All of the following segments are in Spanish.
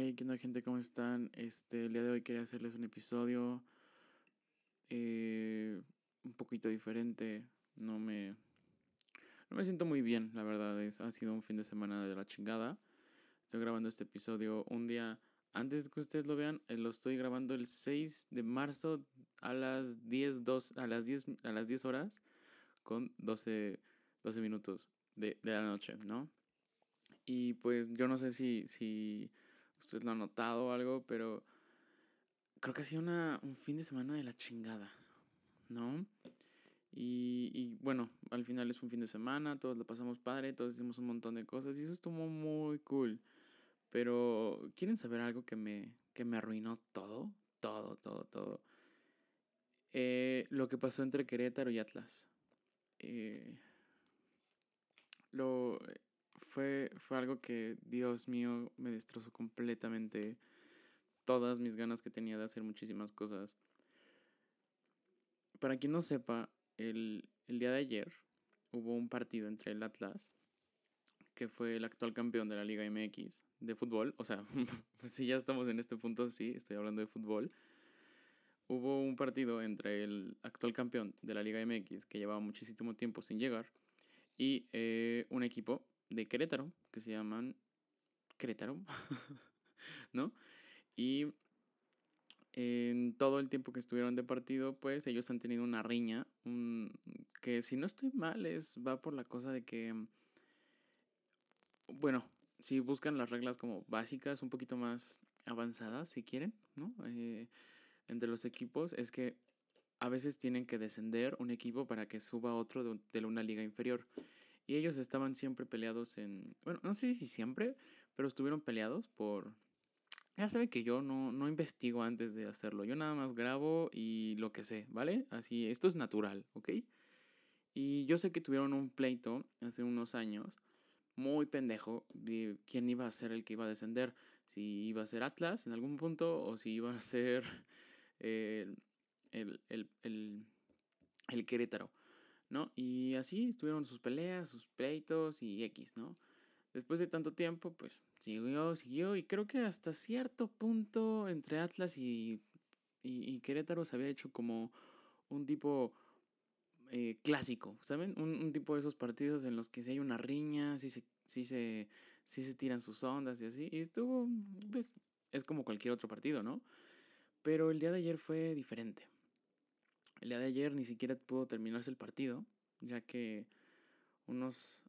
Hey, ¿qué onda gente? ¿Cómo están? Este, el día de hoy quería hacerles un episodio eh, un poquito diferente. No me, no me siento muy bien, la verdad. Es, ha sido un fin de semana de la chingada. Estoy grabando este episodio un día antes de que ustedes lo vean. Eh, lo estoy grabando el 6 de marzo a las 10, a las 10, a las 10 horas con 12, 12 minutos de, de la noche, ¿no? Y pues yo no sé si, si ustedes lo han notado o algo, pero creo que ha una, un fin de semana de la chingada, ¿no? Y, y, bueno, al final es un fin de semana, todos lo pasamos padre, todos hicimos un montón de cosas y eso estuvo muy cool. Pero, ¿quieren saber algo que me, que me arruinó todo? Todo, todo, todo. Eh, lo que pasó entre Querétaro y Atlas. Eh, lo, fue, fue algo que, Dios mío, me destrozó completamente todas mis ganas que tenía de hacer muchísimas cosas. Para quien no sepa, el, el día de ayer hubo un partido entre el Atlas, que fue el actual campeón de la Liga MX de fútbol, o sea, pues si ya estamos en este punto, sí, estoy hablando de fútbol. Hubo un partido entre el actual campeón de la Liga MX, que llevaba muchísimo tiempo sin llegar, y eh, un equipo de Querétaro, que se llaman Querétaro, ¿no? Y en todo el tiempo que estuvieron de partido, pues ellos han tenido una riña, que si no estoy mal, es, va por la cosa de que, bueno, si buscan las reglas como básicas, un poquito más avanzadas, si quieren, ¿no? Eh, entre los equipos, es que a veces tienen que descender un equipo para que suba otro de una liga inferior. Y ellos estaban siempre peleados en... Bueno, no sé si siempre, pero estuvieron peleados por... Ya saben que yo no, no investigo antes de hacerlo. Yo nada más grabo y lo que sé, ¿vale? Así, esto es natural, ¿ok? Y yo sé que tuvieron un pleito hace unos años muy pendejo de quién iba a ser el que iba a descender. Si iba a ser Atlas en algún punto o si iba a ser el, el, el, el Querétaro. ¿No? Y así estuvieron sus peleas, sus pleitos y X, ¿no? Después de tanto tiempo, pues siguió, siguió y creo que hasta cierto punto entre Atlas y, y, Querétaro se había hecho como un tipo eh, clásico, ¿saben? Un, tipo de esos partidos en los que si hay una riña, si se, si se, si se tiran sus ondas y así. Y estuvo, pues, es como cualquier otro partido, ¿no? Pero el día de ayer fue diferente. El día de ayer ni siquiera pudo terminarse el partido, ya que unos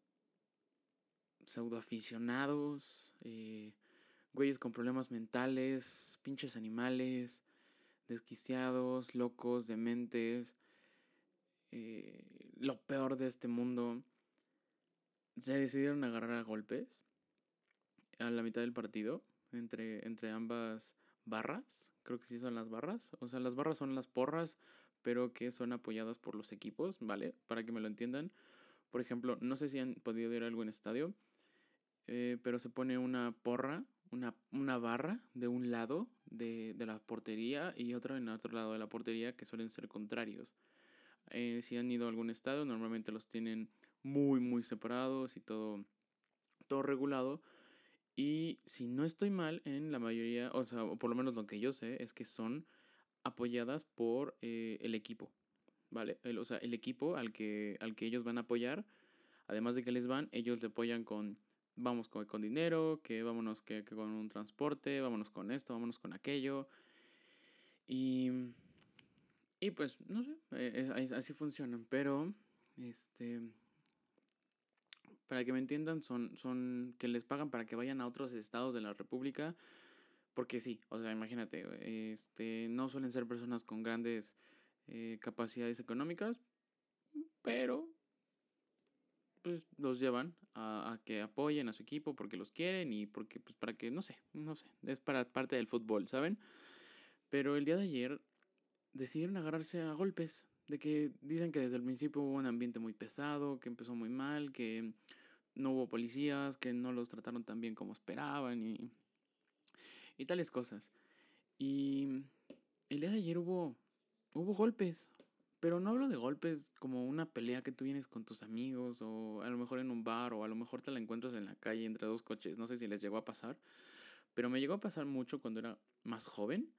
pseudoaficionados, eh, güeyes con problemas mentales, pinches animales, desquiciados, locos, dementes, eh, lo peor de este mundo, se decidieron agarrar a golpes a la mitad del partido entre, entre ambas barras, creo que sí son las barras, o sea, las barras son las porras, pero que son apoyadas por los equipos, ¿vale? Para que me lo entiendan. Por ejemplo, no sé si han podido ir a algún estadio, eh, pero se pone una porra, una, una barra de un lado de, de, la portería y otra en el otro lado de la portería que suelen ser contrarios. Eh, si han ido a algún estadio, normalmente los tienen muy, muy separados y todo, todo regulado. Y si no estoy mal, en la mayoría, o sea, o por lo menos lo que yo sé, es que son apoyadas por eh, el equipo, ¿vale? El, o sea, el equipo al que, al que ellos van a apoyar, además de que les van, ellos le apoyan con, vamos con, con dinero, que vámonos que, que, con un transporte, vámonos con esto, vámonos con aquello. Y, y pues, no sé, eh, eh, así funcionan, pero, este, para que me entiendan, son, son que les pagan para que vayan a otros estados de la República porque sí, o sea, imagínate, este, no suelen ser personas con grandes eh, capacidades económicas, pero pues los llevan a, a, que apoyen a su equipo porque los quieren y porque, pues para que, no sé, no sé, es para parte del fútbol, ¿saben? Pero el día de ayer decidieron agarrarse a golpes, de que dicen que desde el principio hubo un ambiente muy pesado, que empezó muy mal, que no hubo policías, que no los trataron tan bien como esperaban y y tales cosas. Y el día de ayer hubo, hubo golpes, pero no hablo de golpes como una pelea que tú vienes con tus amigos o a lo mejor en un bar o a lo mejor te la encuentras en la calle entre dos coches, no sé si les llegó a pasar, Pero me llegó a pasar mucho cuando era más joven.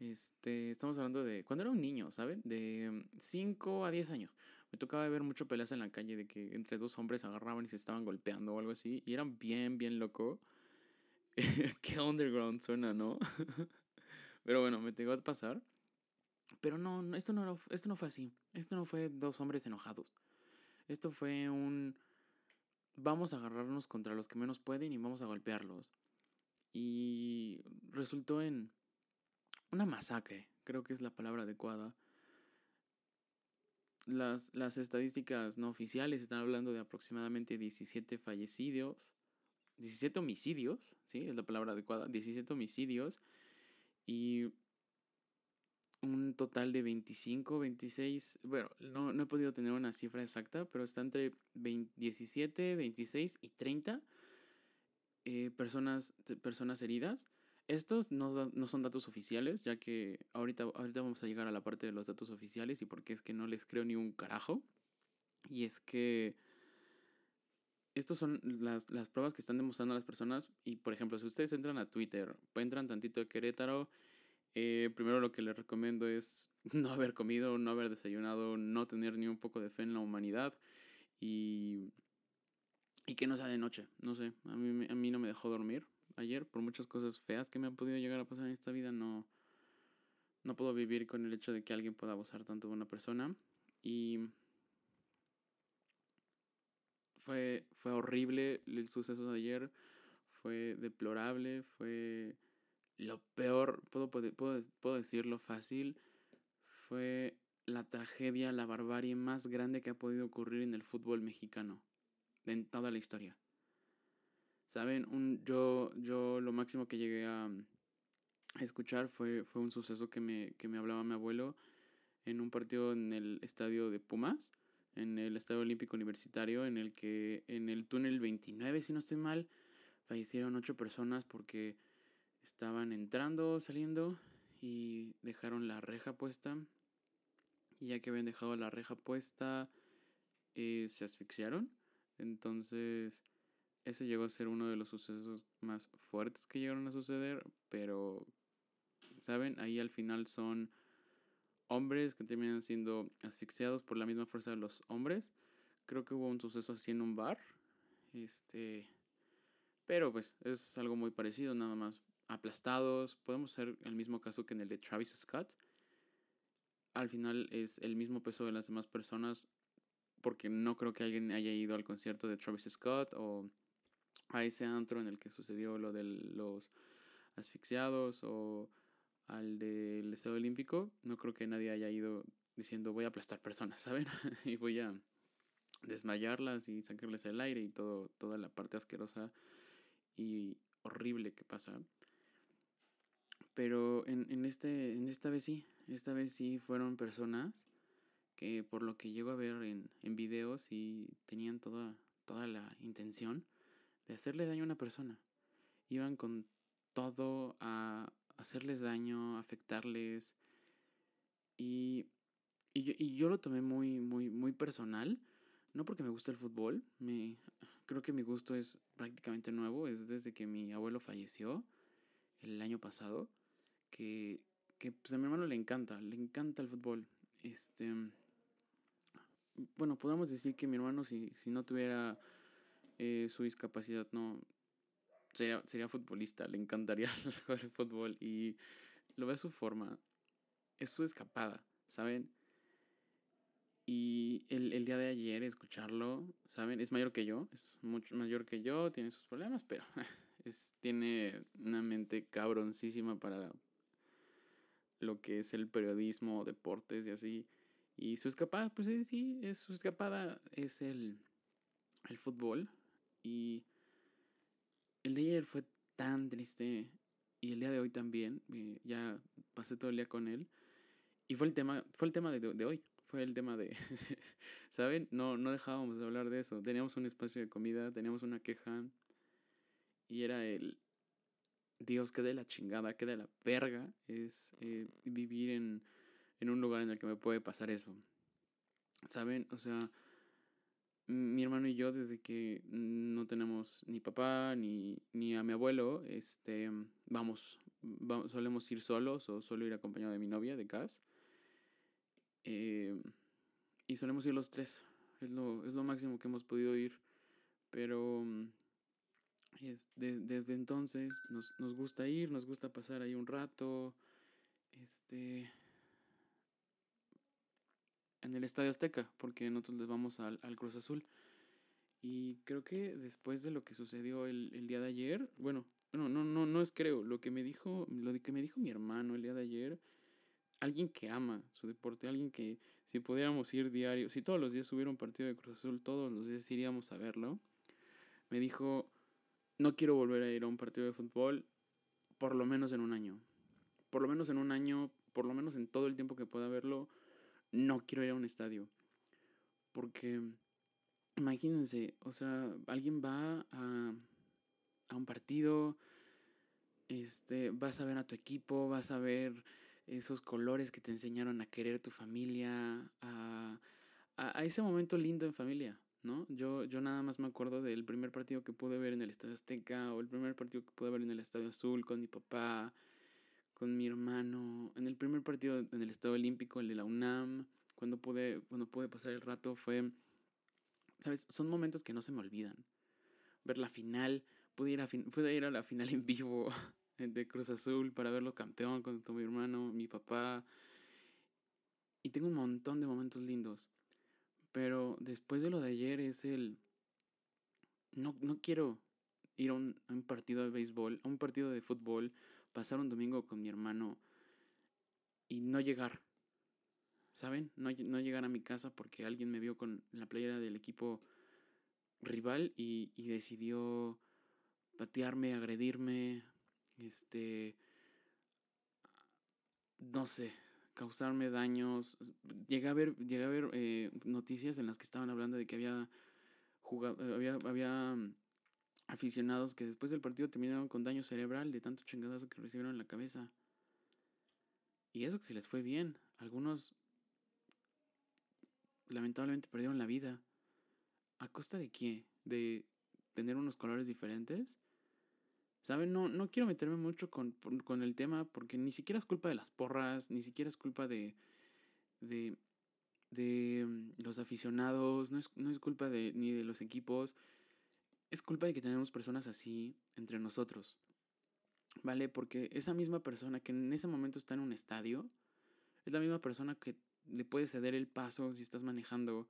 Este, estamos hablando de cuando era un niño, ¿saben? De 5 a 10 años. Me tocaba ver mucho peleas en la calle de que entre dos hombres agarraban y se estaban golpeando o algo así. Y eran bien, bien loco. Qué underground suena, ¿no? Pero bueno, me llegó a pasar. Pero no, esto no, esto no fue así. Esto no fue dos hombres enojados. Esto fue un... Vamos a agarrarnos contra los que menos pueden y vamos a golpearlos. Y resultó en una masacre, creo que es la palabra adecuada. Las, las estadísticas no oficiales están hablando de aproximadamente 17 fallecidos, 17 homicidios, ¿sí? Es la palabra adecuada, 17 homicidios y un total de 25, 26, bueno, no, no he podido tener una cifra exacta, pero está entre 17, 26 y 30 eh, personas, personas heridas. Estos no, no, son datos oficiales, ya que ahorita, ahorita vamos a llegar a la parte de los datos oficiales y porque es que no les creo ni un carajo. Y es que estas son las, las pruebas que están demostrando a las personas. Y por ejemplo, si ustedes entran a Twitter, entran tantito a Querétaro, eh, primero lo que les recomiendo es no haber comido, no haber desayunado, no tener ni un poco de fe en la humanidad y, y que no sea de noche. No sé, a mí, a mí no me dejó dormir ayer por muchas cosas feas que me han podido llegar a pasar en esta vida. No, no puedo vivir con el hecho de que alguien pueda abusar tanto de una persona. Y fue, fue horrible el suceso de ayer. Fue deplorable. Fue lo peor, puedo, puedo, puedo decirlo fácil. Fue la tragedia, la barbarie más grande que ha podido ocurrir en el fútbol mexicano. En toda la historia. Saben, un, yo, yo lo máximo que llegué a, escuchar fue, fue un suceso que me, que me hablaba mi abuelo en un partido en el estadio de Pumas, en el Estadio Olímpico Universitario, en el que en el túnel 29, si no estoy mal, fallecieron ocho personas porque estaban entrando, saliendo y dejaron la reja puesta. Y ya que habían dejado la reja puesta, eh, se asfixiaron. Entonces ese llegó a ser uno de los sucesos más fuertes que llegaron a suceder, pero, ¿saben? Ahí al final son hombres que terminan siendo asfixiados por la misma fuerza de los hombres. Creo que hubo un suceso así en un bar. Este. Pero pues es algo muy parecido, nada más aplastados. Podemos ser el mismo caso que en el de Travis Scott. Al final es el mismo peso de las demás personas. Porque no creo que alguien haya ido al concierto de Travis Scott o a ese antro en el que sucedió lo de los asfixiados o al del Estado Olímpico, no creo que nadie haya ido diciendo voy a aplastar personas, ¿saben? y voy a desmayarlas y sacarles el aire y todo, toda la parte asquerosa y horrible que pasa. Pero en, en, este, en esta vez sí, esta vez sí fueron personas que por lo que llego a ver en, en videos y tenían toda, toda la intención de hacerle daño a una persona. Iban con todo a hacerles daño, afectarles. Y, y, yo, y yo lo tomé muy, muy, muy personal. No porque me guste el fútbol. Me, creo que mi gusto es prácticamente nuevo. Es desde que mi abuelo falleció el año pasado. Que, que pues a mi hermano le encanta. Le encanta el fútbol. Este. Bueno, podemos decir que mi hermano, si, si no tuviera eh, su discapacidad no sería, sería futbolista, le encantaría jugar fútbol y lo ve su forma, es su escapada, ¿saben? Y el, el, día de ayer escucharlo, ¿saben? Es mayor que yo, es mucho mayor que yo, tiene sus problemas, pero es, tiene una mente cabroncísima para lo que es el periodismo, deportes y así. Y su escapada, pues sí, es, su escapada es el, el fútbol. Y el de ayer fue tan triste y el día de hoy también. ya pasé todo el día con él. Y fue el tema, fue el tema de, hoy. Fue el tema de, ¿saben? No, no dejábamos de hablar de eso. Teníamos un espacio de comida, teníamos una queja. Y era el, Dios, que de la chingada, que de la verga es eh, vivir en, en un lugar en el que me puede pasar eso. ¿Saben? O sea, mi hermano y yo, desde que no tenemos ni papá ni, ni a mi abuelo, este, vamos, vamos, solemos ir solos o solo ir acompañado de mi novia, de Cas. Eh, y solemos ir los tres. Es lo, es lo máximo que hemos podido ir. Pero es, desde entonces nos, nos gusta ir, nos gusta pasar ahí un rato. Este en el Estadio Azteca, porque nosotros les vamos al, al, Cruz Azul. Y creo que después de lo que sucedió el, el, día de ayer, bueno, no, no, no, no es creo, lo que me dijo, lo que me dijo mi hermano el día de ayer, alguien que ama su deporte, alguien que si pudiéramos ir diario, si todos los días hubiera un partido de Cruz Azul, todos los días iríamos a verlo, me dijo, no quiero volver a ir a un partido de fútbol por lo menos en un año. Por lo menos en un año, por lo menos en todo el tiempo que pueda verlo, no quiero ir a un estadio. Porque, imagínense, o sea, alguien va a, a un partido, este, vas a ver a tu equipo, vas a ver esos colores que te enseñaron a querer tu familia, a, a, a ese momento lindo en familia, ¿no? Yo, yo nada más me acuerdo del primer partido que pude ver en el Estadio Azteca o el primer partido que pude ver en el Estadio Azul con mi papá, con mi hermano, en el primer partido en el Estadio Olímpico, el de la UNAM, cuando pude, cuando pude pasar el rato fue, ¿sabes? Son momentos que no se me olvidan. Ver la final, pude ir a, pude ir a la final en vivo de Cruz Azul para verlo campeón con mi hermano, mi papá. Y tengo un montón de momentos lindos. Pero después de lo de ayer es el... No, no quiero ir a un, a un, partido de béisbol, a un partido de fútbol, pasar un domingo con mi hermano y no llegar. ¿Saben? No, no llegar a mi casa porque alguien me vio con la playera del equipo rival y, y decidió patearme, agredirme, este, no sé, causarme daños. Llegué a ver, llegué a ver eh, noticias en las que estaban hablando de que había jugado, había, había aficionados que después del partido terminaron con daño cerebral de tanto chingadazo que recibieron en la cabeza. Y eso que se les fue bien. Algunos lamentablemente perdieron la vida. ¿A costa de qué? ¿De tener unos colores diferentes? ¿Saben? No, no quiero meterme mucho con, con, el tema porque ni siquiera es culpa de las porras, ni siquiera es culpa de, de, de mm, los aficionados, no es, no es culpa de, ni de los equipos, es culpa de que tenemos personas así entre nosotros. ¿Vale? Porque esa misma persona que en ese momento está en un estadio, es la misma persona que le puede ceder el paso si estás manejando,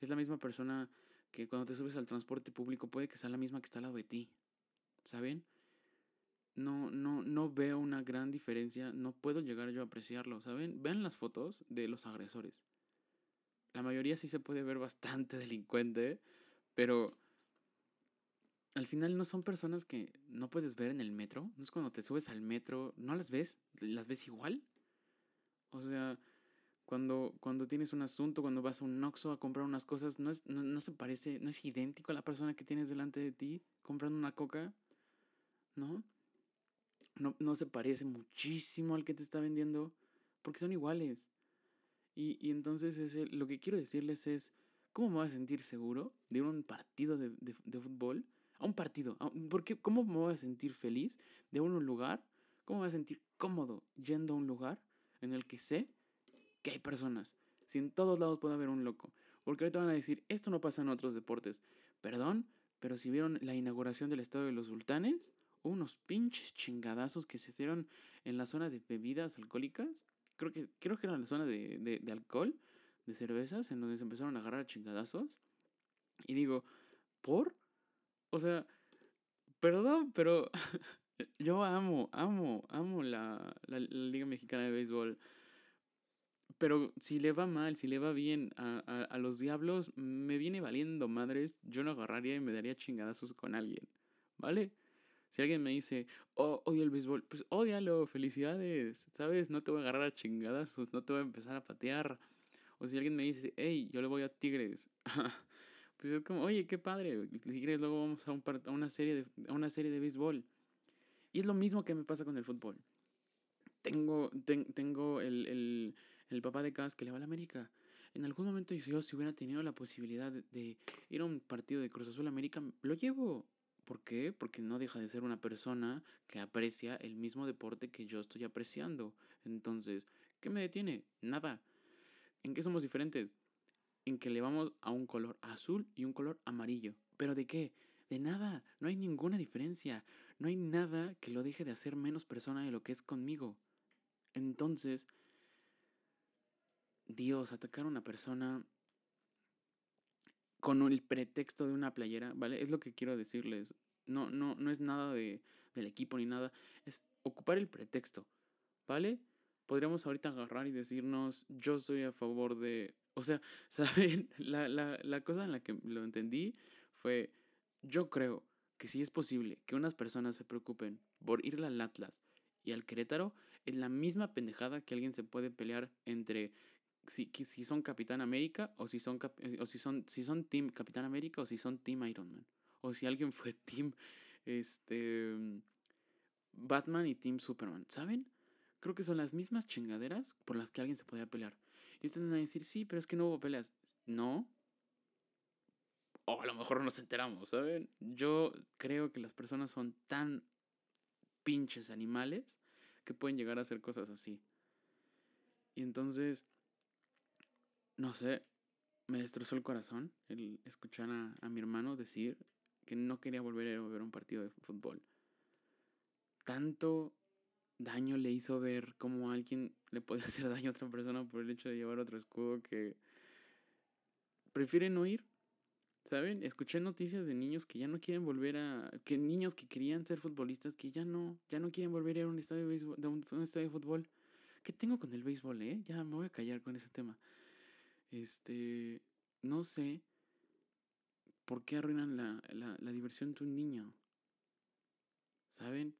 es la misma persona que cuando te subes al transporte público puede que sea la misma que está al lado de ti. ¿Saben? no, no, no veo una gran diferencia, no puedo llegar yo a apreciarlo, ¿saben? Vean las fotos de los agresores. La mayoría sí se puede ver bastante delincuente, pero al final no son personas que no puedes ver en el metro. No es cuando te subes al metro, no las ves, las ves igual. O sea, cuando, cuando tienes un asunto, cuando vas a un Oxxo a comprar unas cosas, no, es, no, no se parece, no es idéntico a la persona que tienes delante de ti comprando una coca, ¿no? no, no se parece muchísimo al que te está vendiendo, porque son iguales. Y, y entonces es lo que quiero decirles es, ¿cómo me voy a sentir seguro de un partido de, de, de fútbol? A un partido. porque, ¿Cómo me voy a sentir feliz de un lugar? ¿Cómo me voy a sentir cómodo yendo a un lugar en el que sé que hay personas? Si en todos lados puede haber un loco. Porque ahorita van a decir, esto no pasa en otros deportes. Perdón, pero si vieron la inauguración del Estado de los Sultanes, unos pinches chingadazos que se hicieron en la zona de bebidas alcohólicas. Creo que, creo que era la zona de, de, alcohol, de cervezas, en donde se empezaron a agarrar chingadazos. Y digo, ¿por? O sea, perdón, pero yo amo, amo, amo la, la, Liga Mexicana de Béisbol. Pero si le va mal, si le va bien a, a, a, los diablos, me viene valiendo madres, yo no agarraría y me daría chingadazos con alguien, ¿vale? Si alguien me dice, oh, odio el béisbol, pues odialo, felicidades, ¿sabes? No te voy a agarrar a chingadas, no te voy a empezar a patear. O si alguien me dice, hey, yo le voy a Tigres, pues es como, oye, qué padre, Tigres luego vamos a, un a, una, serie de, a una serie de béisbol. Y es lo mismo que me pasa con el fútbol. Tengo, ten, tengo el, el, el papá de Cas que le va a la América. en algún momento yo si hubiera tenido la posibilidad de, ir a un partido de Cruz Azul América, lo llevo. ¿Por qué? Porque no deja de ser una persona que aprecia el mismo deporte que yo estoy apreciando. Entonces, ¿qué me detiene? Nada. ¿En qué somos diferentes? En que le vamos a un color azul y un color amarillo. ¿Pero de qué? De nada. No hay ninguna diferencia. No hay nada que lo deje de hacer menos persona de lo que es conmigo. Entonces, Dios, atacar a una persona con el pretexto de una playera, ¿vale? Es lo que quiero decirles. No, no, no es nada de, del equipo ni nada. Es ocupar el pretexto, ¿vale? Podríamos ahorita agarrar y decirnos, yo estoy a favor de... O sea, ¿saben? La, la, la cosa en la que lo entendí fue, yo creo que si es posible que unas personas se preocupen por ir al Atlas y al Querétaro, es la misma pendejada que alguien se puede pelear entre si, si son Capitán América o si son, eh, o si son, si son Team Capitán América o si son Team Iron Man. O si alguien fue Team este, Batman y Team Superman. ¿Saben? Creo que son las mismas chingaderas por las que alguien se podía pelear. Y ustedes van a decir, sí, pero es que no hubo peleas. No. O a lo mejor nos enteramos, ¿saben? Yo creo que las personas son tan pinches animales que pueden llegar a hacer cosas así. Y entonces, no sé, me destrozó el corazón el escuchar a, mi hermano decir que no quería volver a ver un partido de fútbol. Tanto daño le hizo ver cómo alguien le podía hacer daño a otra persona por el hecho de llevar otro escudo que prefieren no ir. ¿Saben? Escuché noticias de niños que ya no quieren volver a. que niños que querían ser futbolistas que ya no, ya no quieren volver a ir a un estadio de, béisbol, de un, estadio de fútbol. ¿Qué tengo con el béisbol, eh? Ya me voy a callar con ese tema. Este, no sé por qué arruinan la, la, la diversión de un niño. ¿Saben?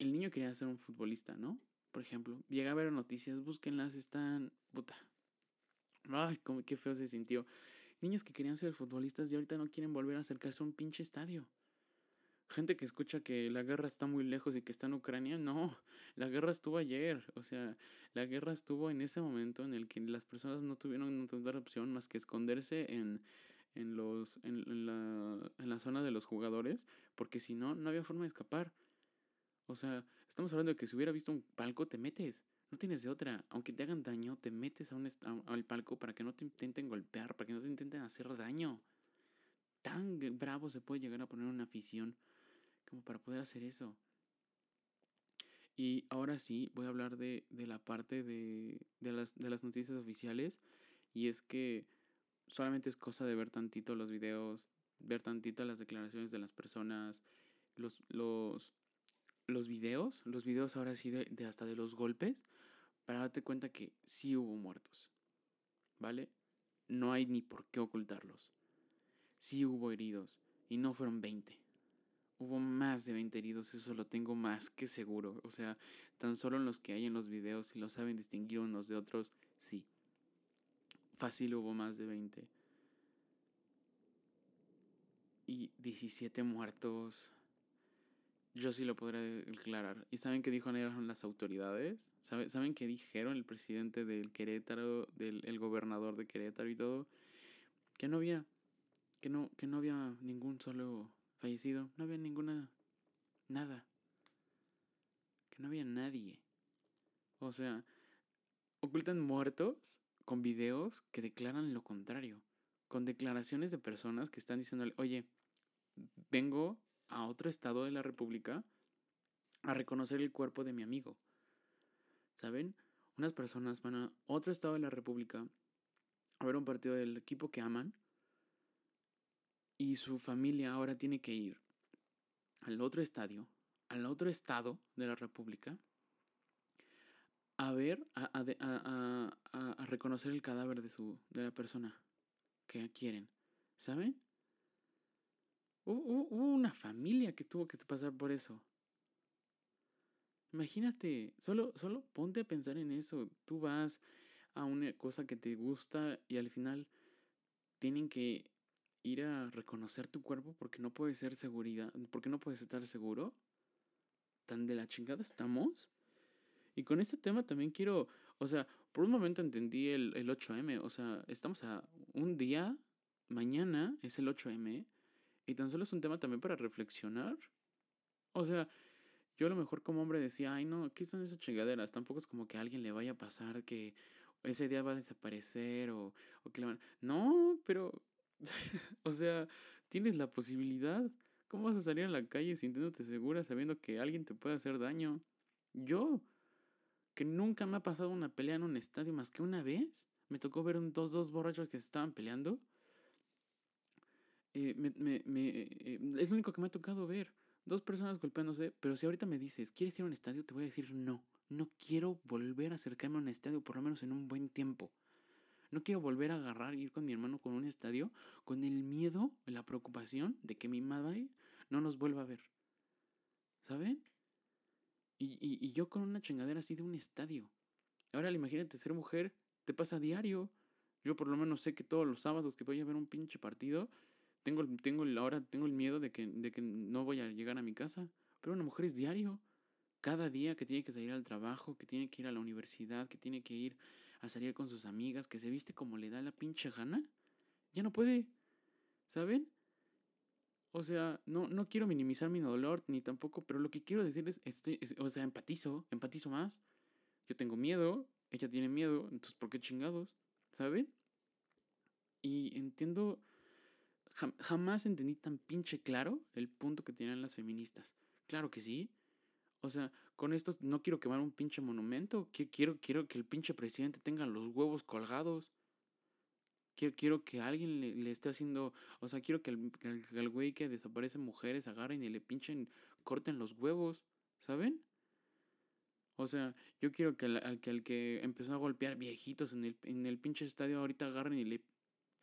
El niño quería ser un futbolista, ¿no? Por ejemplo, llega a ver noticias, búsquenlas, están... Puta. Ay, cómo, qué feo se sintió. Niños que querían ser futbolistas y ahorita no quieren volver a acercarse a un pinche estadio. Gente que escucha que la guerra está muy lejos y que está en Ucrania, no, la guerra estuvo ayer, o sea, la guerra estuvo en ese momento en el que las personas no tuvieron otra opción más que esconderse en, en, los, en, la, en la zona de los jugadores, porque si no, no había forma de escapar. O sea, estamos hablando de que si hubiera visto un palco, te metes. No tienes de otra. Aunque te hagan daño, te metes a un al palco para que no te intenten golpear, para que no te intenten hacer daño. Tan bravo se puede llegar a poner una afición como para poder hacer eso. Y ahora sí, voy a hablar de, de la parte de, de, las, de las noticias oficiales. Y es que solamente es cosa de ver tantito los videos, ver tantito las declaraciones de las personas, los, los, los videos, los videos ahora sí de, hasta de los golpes, para darte cuenta que sí hubo muertos. ¿Vale? No hay ni por qué ocultarlos. Sí hubo heridos. Y no fueron 20. Hubo más de 20 heridos, eso lo tengo más que seguro. O sea, tan solo en los que hay en los videos, y lo saben distinguir unos de otros, sí. Fácil hubo más de 20. Y 17 muertos. Yo sí lo podría declarar. ¿Y saben qué dijeron las autoridades? ¿Saben qué dijeron el presidente del Querétaro, del el gobernador de Querétaro y todo? Que no había, que no, que no había ningún solo fallecido. No había ninguna. Nada. Que no había nadie. O sea, ocultan muertos con videos que declaran lo contrario. Con declaraciones de personas que están diciendo, oye, vengo a otro estado de la República a reconocer el cuerpo de mi amigo. ¿Saben? Unas personas van a otro estado de la República a ver un partido del equipo que aman y su familia ahora tiene que ir al otro estadio, al otro estado de la República, a ver, a, a, a, reconocer el cadáver de, su, de la persona que quieren. ¿Saben? Hubo, una familia que tuvo que pasar por eso. Imagínate, solo, solo ponte a pensar en eso. Tú vas a una cosa que te gusta y al final tienen que ir a reconocer tu cuerpo porque no puedes ser seguridad, porque no puedes estar seguro. Tan de la chingada estamos. Y con este tema también quiero, o sea, Por un momento entendí el, el 8M, o sea, estamos a un día, mañana es el 8M, y tan solo es un tema también para reflexionar. O sea, yo a lo mejor como hombre decía, ay no, ¿qué son esas chingaderas? Tampoco es como que a alguien le vaya a pasar que ese día va a desaparecer o, o que le van... No, pero, o sea, tienes la posibilidad. ¿Cómo vas a salir a la calle sintiéndote segura sabiendo que alguien te puede hacer daño? Yo, que nunca me ha pasado una pelea en un estadio más que una vez, me tocó ver dos, dos borrachos que se estaban peleando. Eh, me, me, me, eh, es lo único que me ha tocado ver. Dos personas golpeándose, pero si ahorita me dices, ¿quieres ir a un estadio? Te voy a decir no. No quiero volver a acercarme a un estadio, por lo menos en un buen tiempo. No quiero volver a agarrar ir con mi hermano con un estadio con el miedo, la preocupación de que mi madre no nos vuelva a ver. ¿Saben? Y, y, y yo con una chingadera así de un estadio. Ahora imagínate ser mujer, te pasa a diario. Yo por lo menos sé que todos los sábados que voy a ver un pinche partido, tengo, tengo ahora tengo el miedo de que, de que no voy a llegar a mi casa. Pero una mujer es diario. Cada día que tiene que salir al trabajo, que tiene que ir a la universidad, que tiene que ir a salir con sus amigas, que se viste como le da la pinche gana, ya no puede. ¿Saben? O sea, no, no quiero minimizar mi dolor ni tampoco, pero lo que quiero decirles, estoy, o sea, empatizo, empatizo más. Yo tengo miedo, ella tiene miedo, entonces ¿por qué chingados? ¿Saben? Y entiendo, jamás entendí tan pinche claro el punto que tienen las feministas. Claro que sí. O sea, con esto no quiero quemar un pinche monumento. Quiero, quiero que el pinche presidente tenga los huevos colgados. Quiero, quiero que alguien le, esté haciendo. O sea, quiero que el, el, güey que desaparece mujeres agarren y le pinchen, corten los huevos. ¿Saben? O sea, yo quiero que al que, que empezó a golpear viejitos en el, en el pinche estadio ahorita agarren y le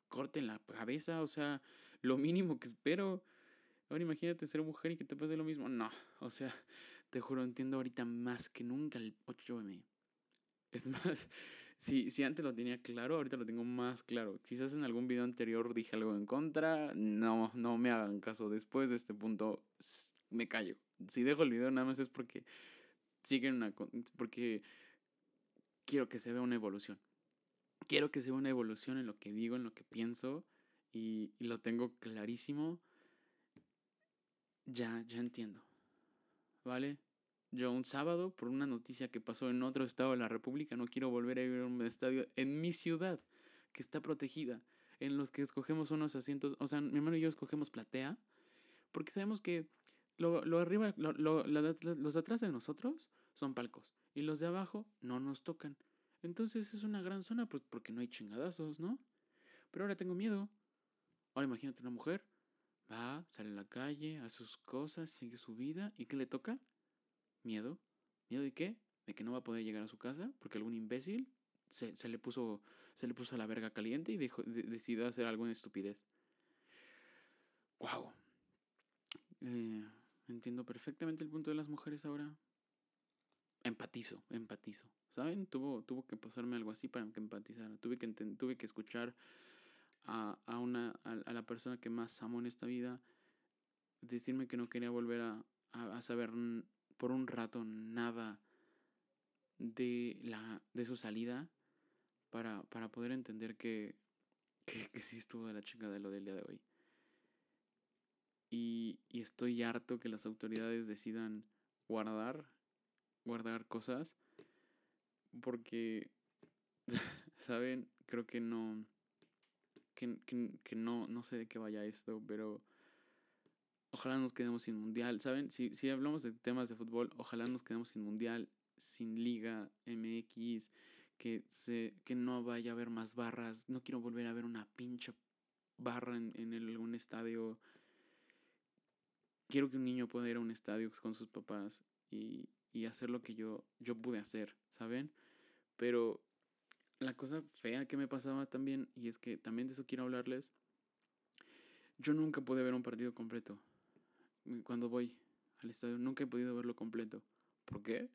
corten la cabeza. O sea, lo mínimo que espero. Ahora imagínate ser mujer y que te pase lo mismo. No, o sea, te juro, entiendo ahorita más que nunca el 8M. Es más, si, si antes lo tenía claro, ahorita lo tengo más claro. Quizás en algún video anterior dije algo en contra. No, no me hagan caso. Después de este punto, me callo. Si dejo el video nada más es porque siguen una... porque quiero que se vea una evolución. Quiero que se vea una evolución en lo que digo, en lo que pienso. Y, lo tengo clarísimo. Ya, ya entiendo. ¿vale? Yo un sábado, por una noticia que pasó en otro estado de la República, no quiero volver a ir a un estadio en mi ciudad, que está protegida, en los que escogemos unos asientos, o sea, mi hermano y yo escogemos platea, porque sabemos que lo, lo arriba, lo, lo, los atrás de nosotros son palcos, y los de abajo no nos tocan. Entonces es una gran zona, pues porque no hay chingadazos, ¿no? Pero ahora tengo miedo. Ahora imagínate una mujer Va, sale a la calle, hace sus cosas, sigue su vida. ¿Y qué le toca? Miedo. ¿Miedo de qué? De que no va a poder llegar a su casa porque algún imbécil se, se le, puso, se le puso a la verga caliente y decidió hacer alguna estupidez. ¡Wow! Eh, entiendo perfectamente el punto de las mujeres ahora. Empatizo, empatizo. ¿Saben? Tuvo, tuvo que pasarme algo así para que empatizara. Tuve que, tuve que escuchar a, a, una, a, la persona que más amo en esta vida, decirme que no quería volver a, a, saber por un rato nada de, la, de su salida para, para poder entender que, que, sí estuvo de la chingada de lo del día de hoy. Y, y estoy harto que las autoridades decidan guardar, guardar cosas, porque, ¿saben? Creo que no que, que, que, no, no sé de qué vaya esto, pero ojalá nos quedemos sin mundial, ¿saben? Si, si hablamos de temas de fútbol, ojalá nos quedemos sin mundial, sin liga MX, que, se, que no vaya a haber más barras, no quiero volver a ver una pinche barra en, en algún estadio. Quiero que un niño pueda ir a un estadio con sus papás y, y hacer lo que yo, yo pude hacer, ¿saben? Pero la cosa fea que me pasaba también, y es que también de eso quiero hablarles, yo nunca pude ver un partido completo. Cuando voy al estadio, nunca he podido verlo completo. ¿Por qué?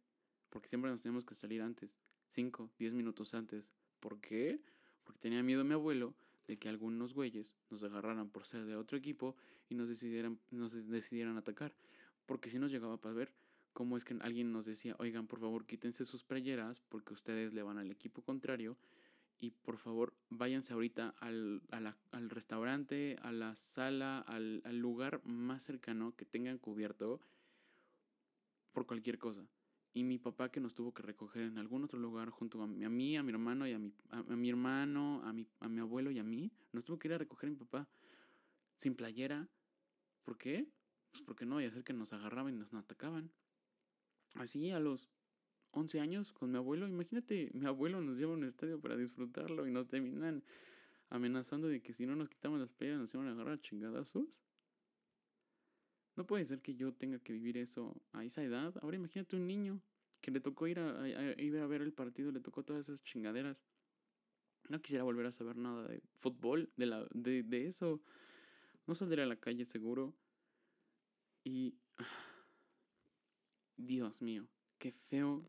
Porque siempre nos tenemos que salir antes, 5, 10 minutos antes. ¿Por qué? Porque tenía miedo mi abuelo de que algunos güeyes nos agarraran por ser de otro equipo y nos decidieran, nos decidieran atacar. Porque si nos llegaba a ver cómo es que alguien nos decía, oigan, por favor, quítense sus playeras porque ustedes le van al equipo contrario y por favor váyanse ahorita al, al restaurante, a la sala, al, al, lugar más cercano que tengan cubierto por cualquier cosa. Y mi papá que nos tuvo que recoger en algún otro lugar junto a mí, a, a mi hermano y a mi, a, mi hermano, a mi, a mi abuelo y a mí, nos tuvo que ir a recoger mi papá sin playera. ¿Por qué? Pues porque no vaya a ser que nos agarraban y nos atacaban. Así a los 11 años con mi abuelo, imagínate, mi abuelo nos lleva a un estadio para disfrutarlo y nos terminan amenazando de que si no nos quitamos las playeras nos iban a agarrar a chingadazos. No puede ser que yo tenga que vivir eso a esa edad. Ahora imagínate un niño que le tocó ir a, ir a ver el partido, le tocó todas esas chingaderas. No quisiera volver a saber nada de fútbol, de, la, de, de eso. No saldré a la calle seguro. Y... Dios mío, qué feo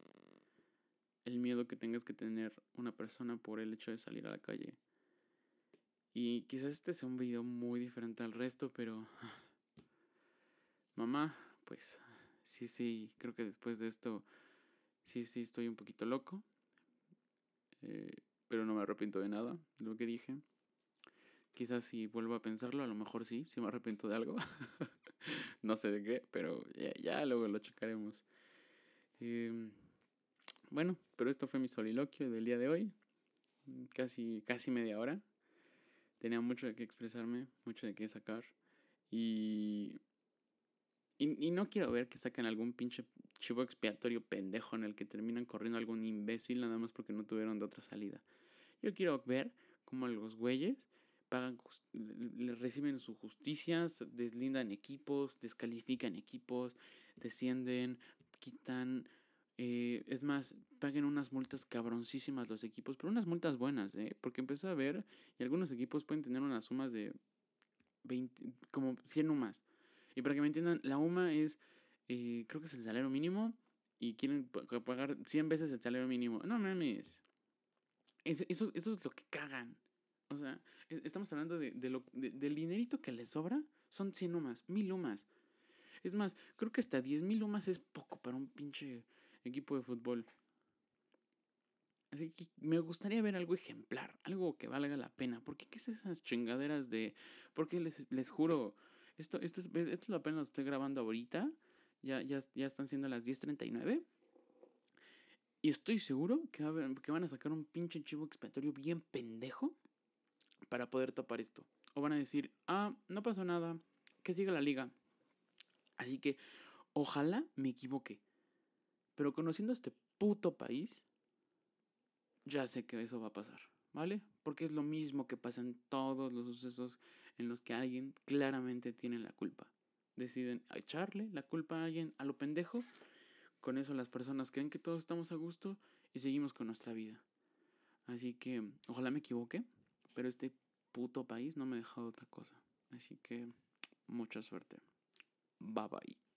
el miedo que tengas que tener una persona por el hecho de salir a la calle. Y quizás este sea un video muy diferente al resto, pero Mamá, pues sí, sí, creo que después de esto, sí, sí, estoy un poquito loco. Eh, pero no me arrepiento de nada de lo que dije. Quizás si vuelvo a pensarlo, a lo mejor sí, sí me arrepiento de algo. no sé de qué, pero ya, luego lo checaremos. Em, bueno, pero esto fue mi soliloquio del día de hoy. Casi, casi media hora. Tenía mucho de qué expresarme, mucho de qué sacar. Y y, no quiero ver que saquen algún pinche chivo expiatorio pendejo en el que terminan corriendo algún imbécil nada más porque no tuvieron de otra salida. Yo quiero ver cómo los güeyes pagan, le reciben su justicia, deslindan equipos, descalifican equipos, descienden, quitan. Eh, es más, paguen unas multas cabroncísimas los equipos, pero unas multas buenas, ¿eh? Porque empecé a ver y algunos equipos pueden tener unas sumas de 20, como 100 o más. Y para que me entiendan, la UMA es, eh, creo que es el salario mínimo y quieren pagar 100 veces el salario mínimo. No mames. Eso, eso es lo que cagan. O sea, e, estamos hablando de, de lo, del dinerito que les sobra. Son 100 UMAS, 1000 UMAS. Es más, creo que hasta 10.000 UMAS es poco para un pinche equipo de fútbol. Así que me gustaría ver algo ejemplar, algo que valga la pena. ¿Por qué, es esas chingaderas de.? Porque les, les juro, esto, esto, es, esto apenas lo estoy grabando ahorita. Ya, ya, ya están siendo las 10.39. Y estoy seguro que, que van a sacar un pinche chivo expiatorio bien pendejo para poder tapar esto. O van a decir, ah, no pasó nada, que siga la liga. Así que ojalá me equivoque. Pero conociendo este puto país, ya sé que eso va a pasar, ¿vale? Porque es lo mismo que pasa en todos los sucesos en los que alguien claramente tiene la culpa. Deciden echarle la culpa a alguien a lo pendejo. Con eso las personas creen que todos estamos a gusto y seguimos con nuestra vida. Así que ojalá me equivoque, pero este puto país no me ha dejado otra cosa. Así que mucha suerte. Bye bye.